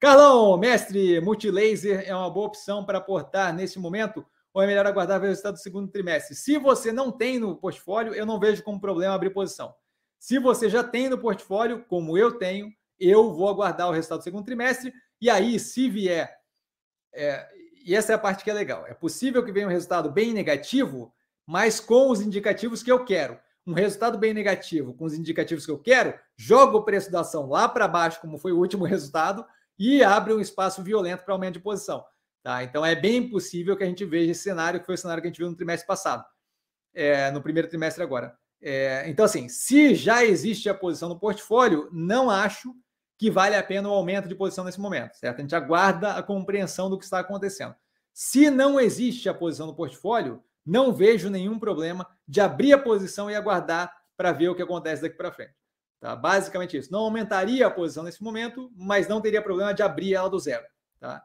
Carlão, mestre, multilaser é uma boa opção para aportar nesse momento ou é melhor aguardar o resultado do segundo trimestre? Se você não tem no portfólio, eu não vejo como problema abrir posição. Se você já tem no portfólio, como eu tenho, eu vou aguardar o resultado do segundo trimestre e aí, se vier, é, e essa é a parte que é legal, é possível que venha um resultado bem negativo, mas com os indicativos que eu quero. Um resultado bem negativo com os indicativos que eu quero, joga o preço da ação lá para baixo, como foi o último resultado, e abre um espaço violento para aumento de posição. Tá? Então é bem possível que a gente veja esse cenário, que foi o cenário que a gente viu no trimestre passado, é, no primeiro trimestre agora. É, então, assim, se já existe a posição no portfólio, não acho que vale a pena o aumento de posição nesse momento, certo? A gente aguarda a compreensão do que está acontecendo. Se não existe a posição no portfólio, não vejo nenhum problema de abrir a posição e aguardar para ver o que acontece daqui para frente. Tá? Basicamente isso. Não aumentaria a posição nesse momento, mas não teria problema de abrir ela do zero. Tá?